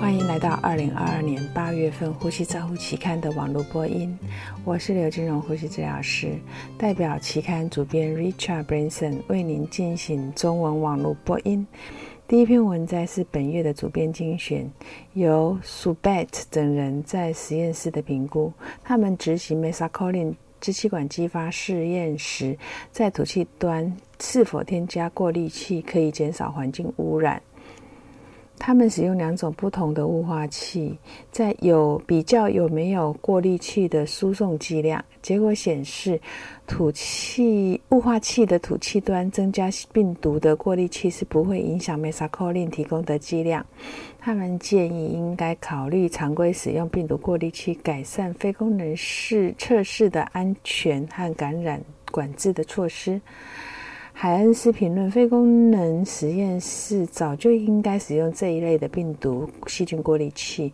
欢迎来到二零二二年八月份《呼吸照护》期刊的网络播音。我是刘金荣呼吸治疗师，代表期刊主编 Richard Branson 为您进行中文网络播音。第一篇文摘是本月的主编精选，由 Subet 等人在实验室的评估，他们执行 Mesacolin 支气管激发试验时，在吐气端是否添加过滤器可以减少环境污染。他们使用两种不同的雾化器，在有比较有没有过滤器的输送剂量。结果显示，吐气雾化器的吐气端增加病毒的过滤器是不会影响 Mesacolin 提供的剂量。他们建议应该考虑常规使用病毒过滤器，改善非功能试测试的安全和感染管制的措施。海恩斯评论：非功能实验室早就应该使用这一类的病毒细菌过滤器，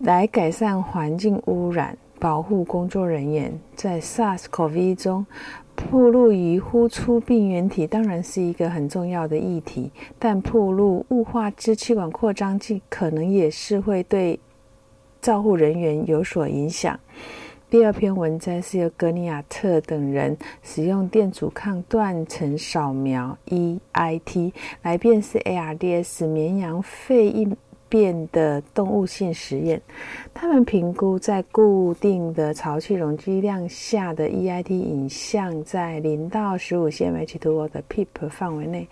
来改善环境污染，保护工作人员。在 SARS-CoV 中，暴露于呼出病原体当然是一个很重要的议题，但暴露雾化支气管扩张剂可能也是会对照护人员有所影响。第二篇文章是由格尼亚特等人使用电阻抗断层扫描 （EIT） 来辨识 ARDS 绵羊肺应变的动物性实验，他们评估在固定的潮气容积量下的 EIT 影像，在零到十五 cmH2O 的 PEEP 范围内，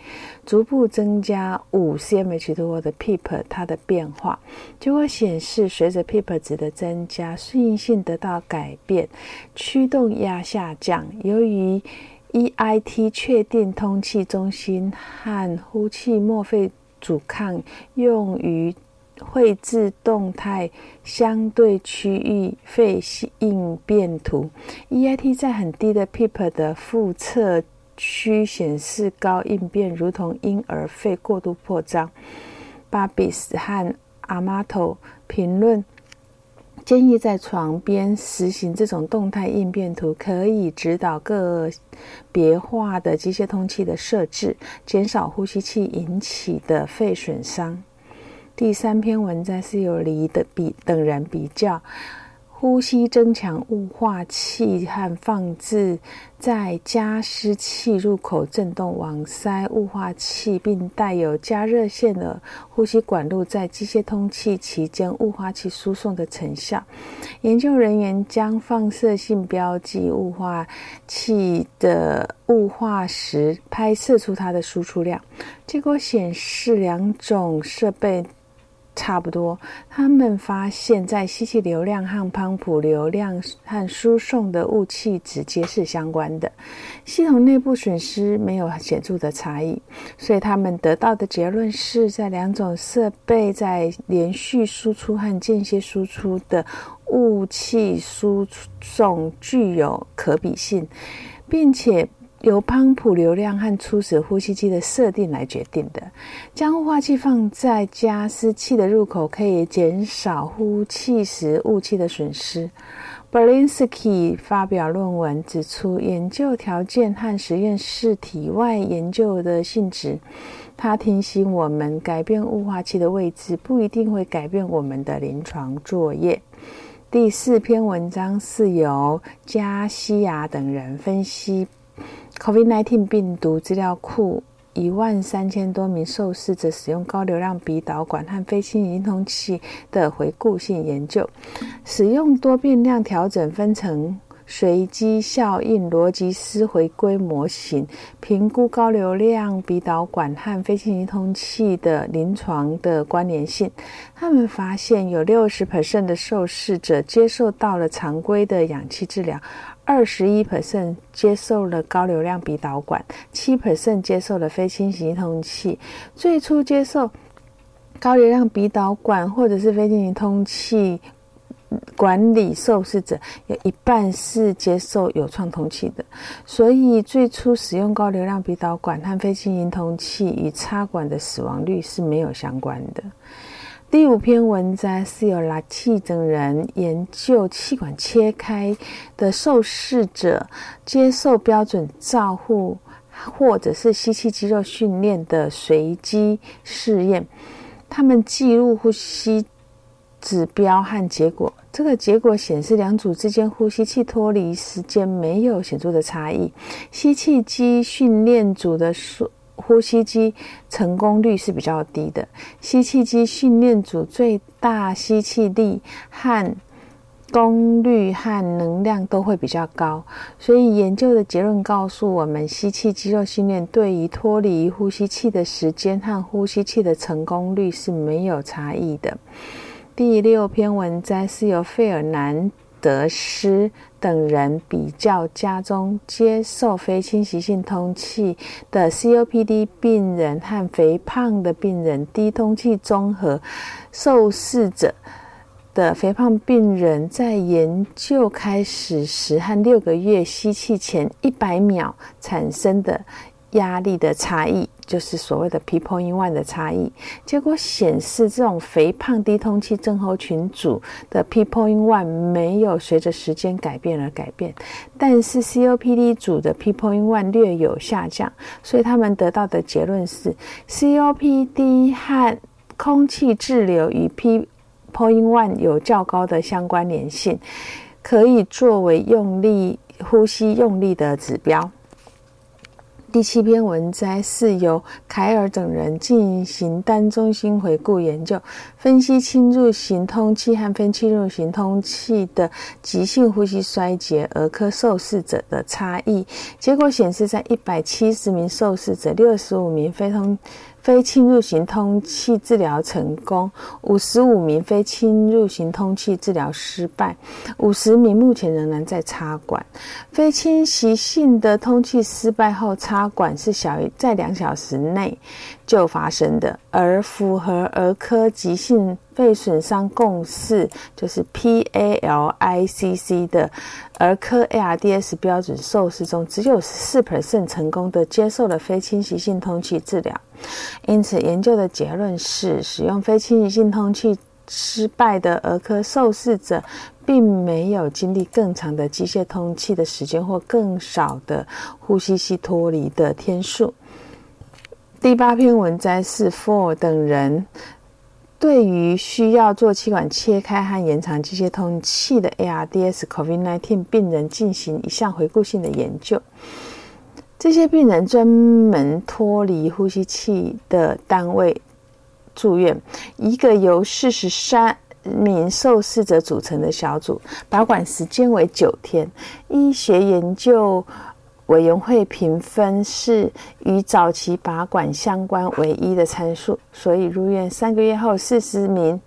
逐步增加五 cmH2O 的 PEEP 它的变化。结果显示，随着 PEEP 值的增加，顺应性得到改变，驱动压下降。由于 EIT 确定通气中心和呼气末肺阻抗用于绘制动态相对区域肺应变图，EIT 在很低的 PEEP 的腹侧区显示高应变，如同婴儿肺过度扩张。巴比斯和阿马托评论建议在床边实行这种动态应变图，可以指导个别化的机械通气的设置，减少呼吸器引起的肺损伤。第三篇文章是由黎的比等人比较呼吸增强雾化器和放置在加湿器入口震动网塞雾化器，并带有加热线的呼吸管路在机械通气期间雾化器输送的成效。研究人员将放射性标记雾化器的雾化时拍摄出它的输出量，结果显示两种设备。差不多，他们发现，在吸气流量和泵浦流量和输送的雾气直接是相关的，系统内部损失没有显著的差异，所以他们得到的结论是在两种设备在连续输出和间歇输出的雾气输送具有可比性，并且。由泵浦流量和初始呼吸机的设定来决定的。将雾化器放在加湿器的入口，可以减少呼气时雾气的损失。Berlinsky 发表论文指出，研究条件和实验室体外研究的性质。他提醒我们，改变雾化器的位置不一定会改变我们的临床作业。第四篇文章是由加西亚等人分析。COVID-19 病毒资料库一万三千多名受试者使用高流量鼻导管和非侵入通气的回顾性研究，使用多变量调整分成随机效应逻辑思回归模型，评估高流量鼻导管和非侵入通气的临床的关联性。他们发现有六十%的受试者接受到了常规的氧气治疗。二十一 percent 接受了高流量鼻导管，七 percent 接受了非侵袭通气。最初接受高流量鼻导管或者是非侵袭通气管理受试者，有一半是接受有创通气的。所以，最初使用高流量鼻导管和非侵袭通气与插管的死亡率是没有相关的。第五篇文章是由拉气等人研究气管切开的受试者接受标准照护或者是吸气肌肉训练的随机试验。他们记录呼吸指标和结果。这个结果显示，两组之间呼吸器脱离时间没有显著的差异。吸气机训练组的数呼吸机成功率是比较低的。吸气机训练组最大吸气力和功率和能量都会比较高，所以研究的结论告诉我们，吸气肌肉训练对于脱离呼吸器的时间和呼吸器的成功率是没有差异的。第六篇文摘是由费尔南德斯等人比较家中接受非侵袭性通气的 COPD 病人和肥胖的病人低通气综合受试者。的肥胖病人在研究开始时和六个月吸气前一百秒产生的压力的差异，就是所谓的 p p o in one 的差异。结果显示，这种肥胖低通气症候群组的 p p o in one 没有随着时间改变而改变，但是 COPD 组的 p p o in one 略有下降。所以他们得到的结论是，COPD 和空气滞留与 P Point one 有较高的相关联性，可以作为用力呼吸用力的指标。第七篇文摘是由凯尔等人进行单中心回顾研究，分析侵入型通气和非侵入型通气的急性呼吸衰竭儿科受试者的差异。结果显示，在一百七十名受试者，六十五名非通。非侵入型通气治疗成功，五十五名非侵入型通气治疗失败，五十名目前仍然在插管。非侵袭性的通气失败后插管是小于在两小时内就发生的，而符合儿科急性。肺损伤共识就是 PALICC 的儿科 ARDS 标准受试中，只有四成功的接受了非侵袭性通气治疗。因此，研究的结论是，使用非侵袭性通气失败的儿科受试者，并没有经历更长的机械通气的时间或更少的呼吸器脱离的天数。第八篇文摘是 For 等人。对于需要做气管切开和延长机械通气的 ARDS COVID-19 病人进行一项回顾性的研究，这些病人专门脱离呼吸器的单位住院，一个由四十三名受试者组成的小组，保管时间为九天，医学研究。委员会评分是与早期拔管相关唯一的参数，所以入院三个月后，四十名。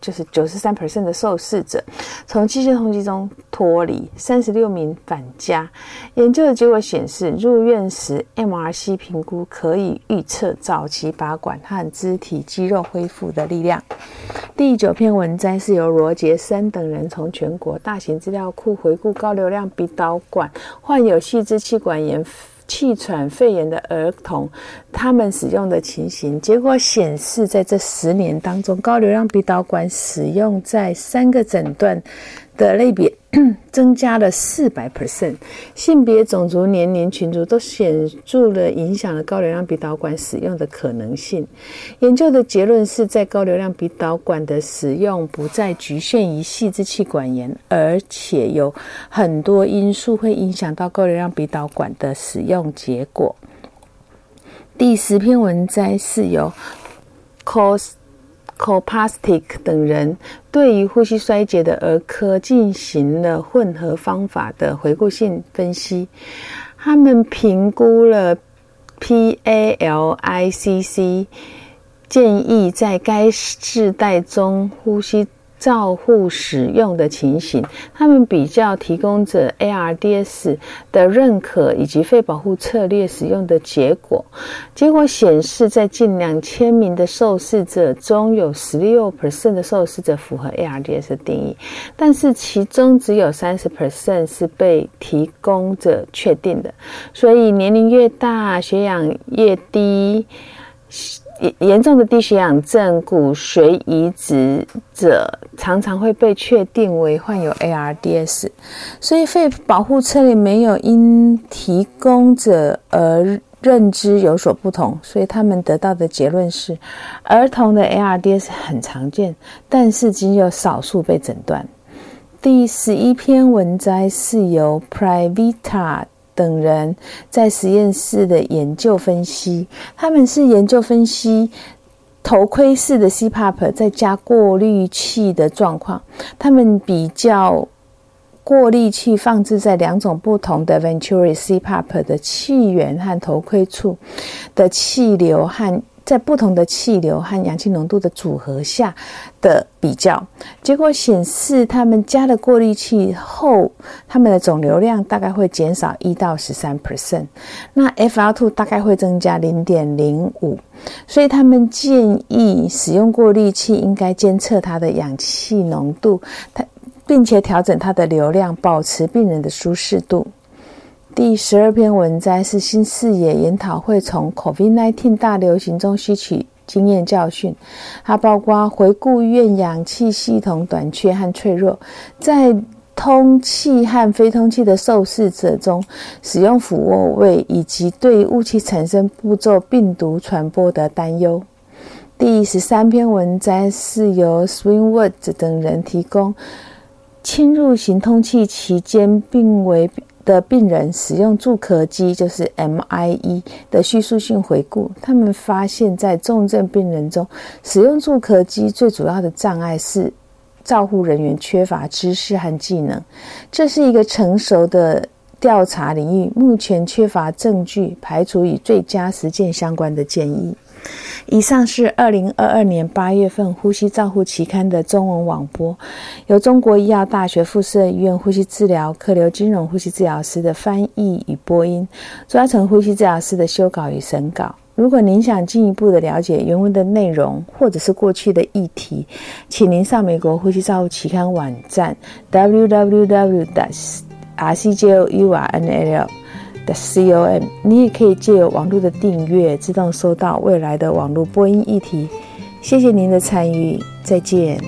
就是九十三 percent 的受试者从机械通气中脱离，三十六名返家。研究的结果显示，入院时 MRC 评估可以预测早期拔管和肢体肌肉恢复的力量。第九篇文摘是由罗杰森等人从全国大型资料库回顾高流量鼻导管患有细支气管炎。气喘肺炎的儿童，他们使用的情形，结果显示，在这十年当中，高流量鼻导管使用在三个诊断的类别。增加了四百 percent，性别、种族、年龄群组都显著的影响了高流量鼻导管使用的可能性。研究的结论是在高流量鼻导管的使用不再局限于细支气管炎，而且有很多因素会影响到高流量鼻导管的使用结果。第十篇文摘是由 cos。Copastic 等人对于呼吸衰竭的儿科进行了混合方法的回顾性分析，他们评估了 PALICC，建议在该世代中呼吸。照护使用的情形，他们比较提供者 ARDS 的认可以及肺保护策略使用的结果。结果显示，在近两千名的受试者中有十六 percent 的受试者符合 ARDS 的定义，但是其中只有三十 percent 是被提供者确定的。所以，年龄越大，血氧越低。严重的低血氧症、骨髓移植者常常会被确定为患有 ARDS，所以肺保护策略没有因提供者而认知有所不同，所以他们得到的结论是，儿童的 ARDS 很常见，但是仅有少数被诊断。第十一篇文摘是由 Privita 等人在实验室的研究分析，他们是研究分析头盔式的 CPAP 再加过滤器的状况，他们比较。过滤器放置在两种不同的 Venturi CPAP 的气源和头盔处的气流和在不同的气流和氧气浓度的组合下的比较，结果显示，他们加了过滤器后，他们的总流量大概会减少一到十三 percent，那 FL2 大概会增加零点零五，所以他们建议使用过滤器应该监测它的氧气浓度，它。并且调整它的流量，保持病人的舒适度。第十二篇文摘是新视野研讨会，从 COVID-19 大流行中吸取经验教训。它包括回顾院氧气系统短缺和脆弱，在通气和非通气的受试者中使用俯卧位，以及对雾气产生步骤病毒传播的担忧。第十三篇文摘是由 Swingwood 等人提供。侵入型通气期间病危的病人使用助咳机，就是 MIE 的叙述性回顾。他们发现，在重症病人中，使用助咳机最主要的障碍是照护人员缺乏知识和技能。这是一个成熟的调查领域，目前缺乏证据排除与最佳实践相关的建议。以上是二零二二年八月份《呼吸照护期刊》的中文网播，由中国医药大学附设医院呼吸治疗科刘金荣呼吸治疗师的翻译与播音，朱嘉成呼吸治疗师的修稿与审稿。如果您想进一步的了解原文的内容，或者是过去的议题，请您上美国呼吸照护期刊网站 www.rcjournal。com，你也可以借网络的订阅，自动收到未来的网络播音议题。谢谢您的参与，再见。